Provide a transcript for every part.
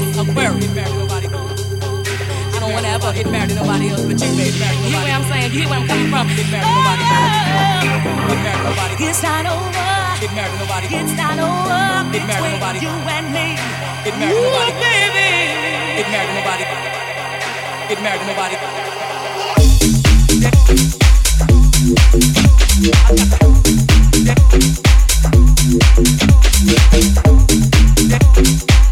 this aquarium nobody. I don't wanna ever get married to nobody else, but you may marry nobody. You hear what I'm saying? You hear where I'm coming from? Get married to nobody. Get married to nobody. It's not over. Get married to nobody. It's not over. Get married to nobody You and me. Get married to nobody baby. Get married to nobody Get married to nobody I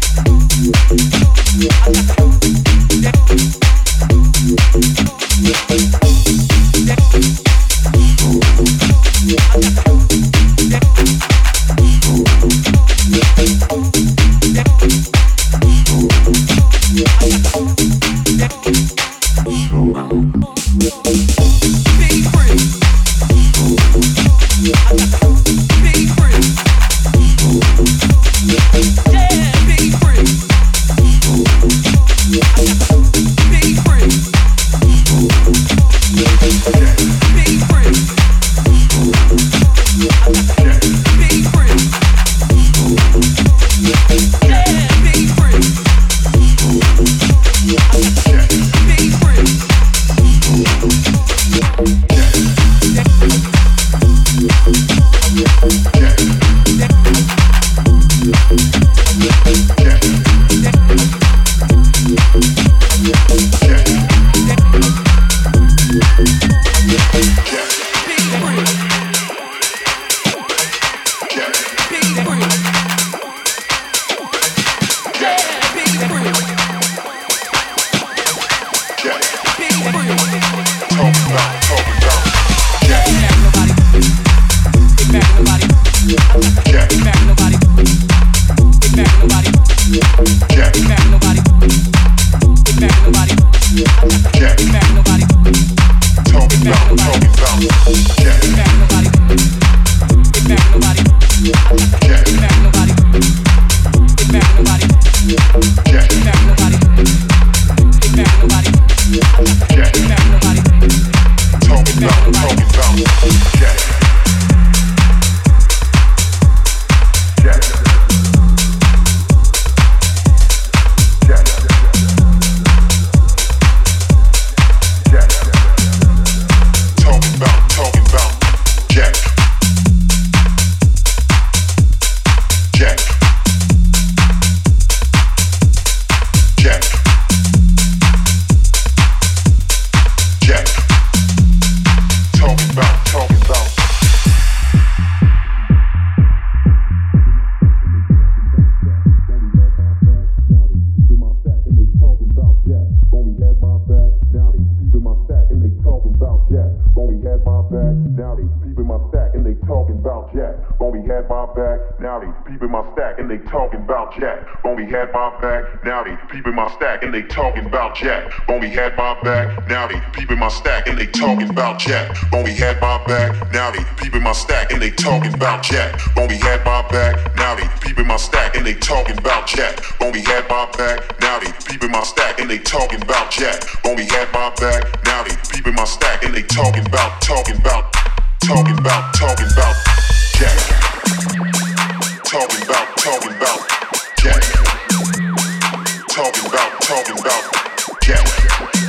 They talking about Jack. Only had my back, now they peeping my stack and they talking about Jack. Only had my back, now they peeping my stack and they talking about Jack. Only had my back, now they peeping my stack and they talking about Jack. Only had my back, now they peeping my stack and they talking about Jack. Only had my back, now they peeping my stack and they talking about Jack. Only had my back, now they peeping my stack and they talking about, talking about, talking about, talking about Jack. Talking about, talking about Jack. Talking about, talking about Jack.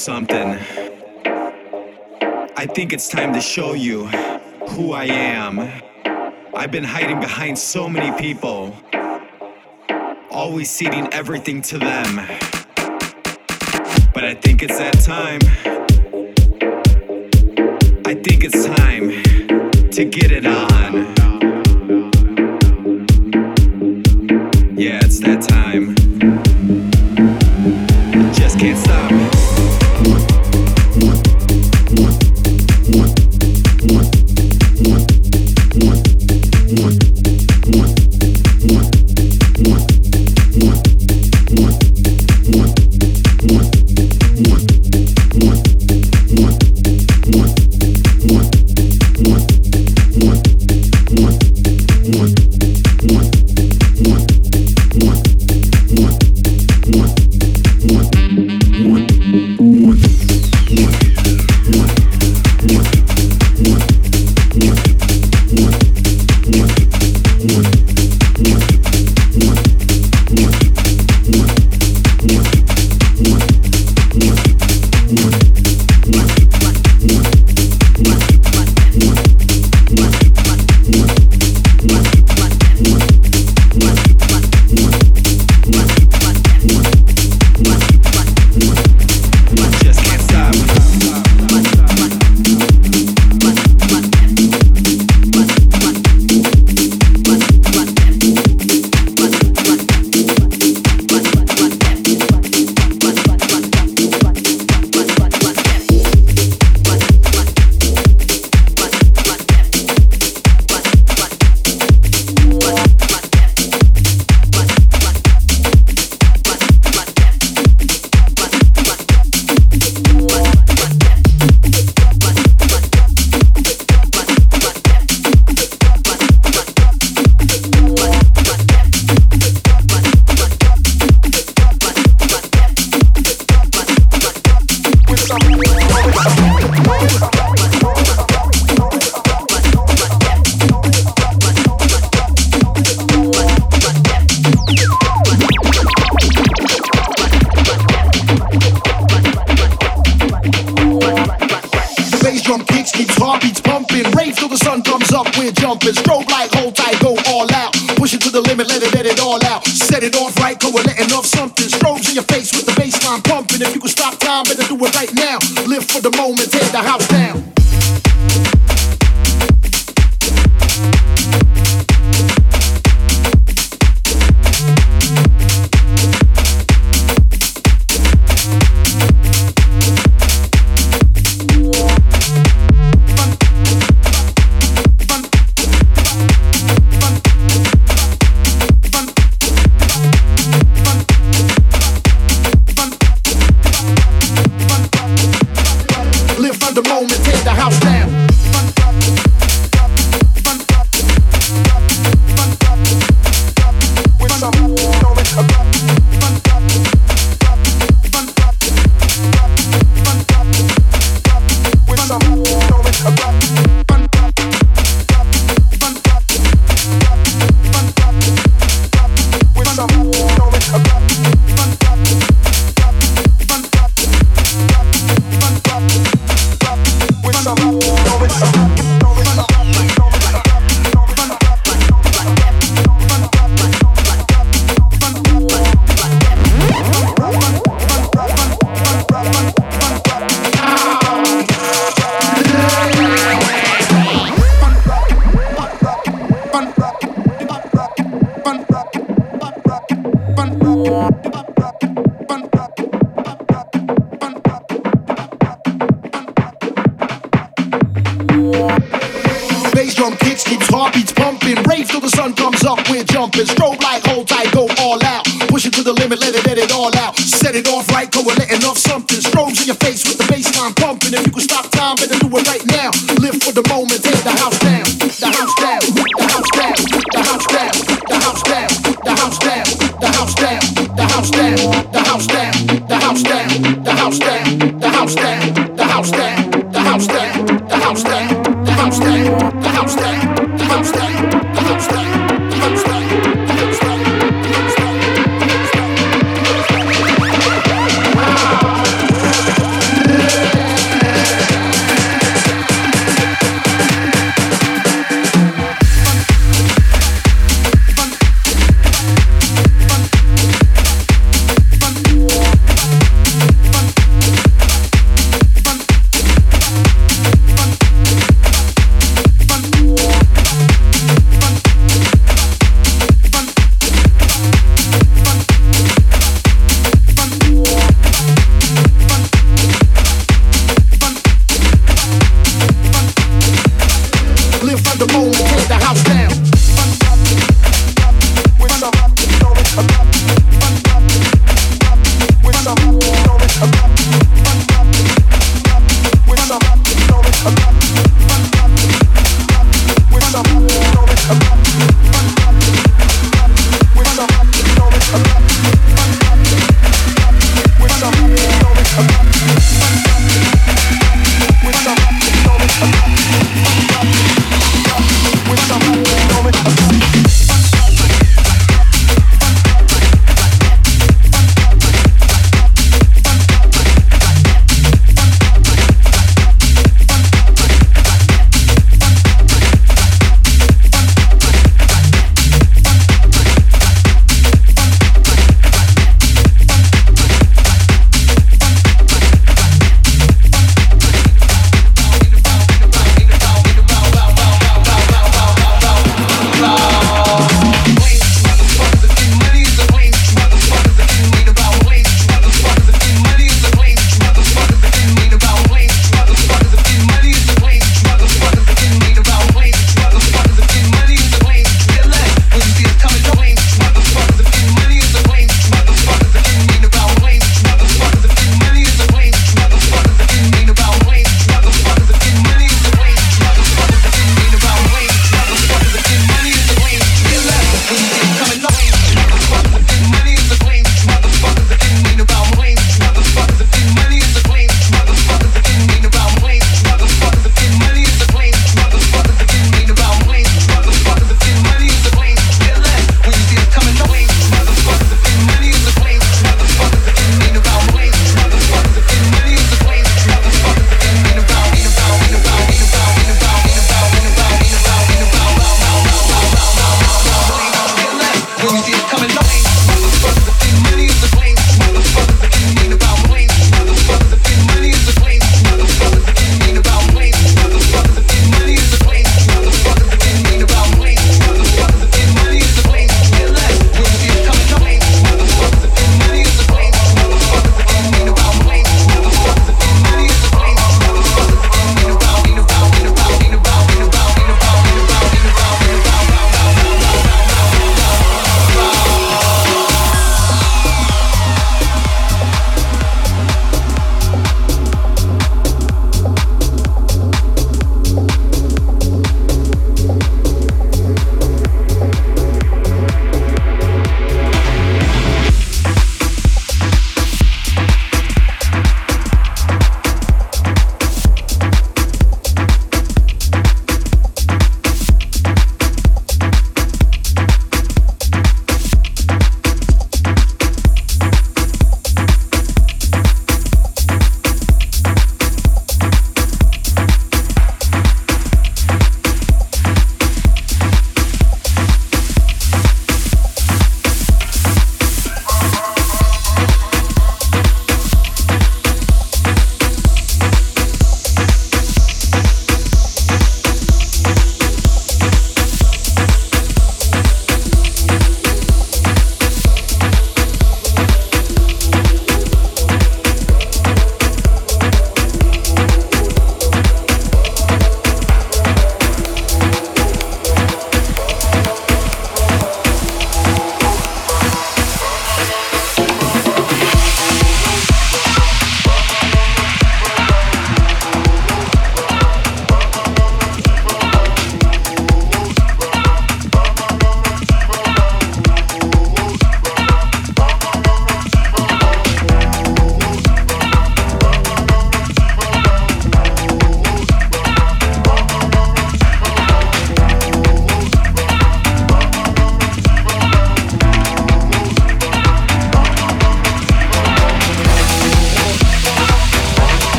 Something. I think it's time to show you who I am. I've been hiding behind so many people, always ceding everything to them. But I think it's that time. I think it's time to get it on.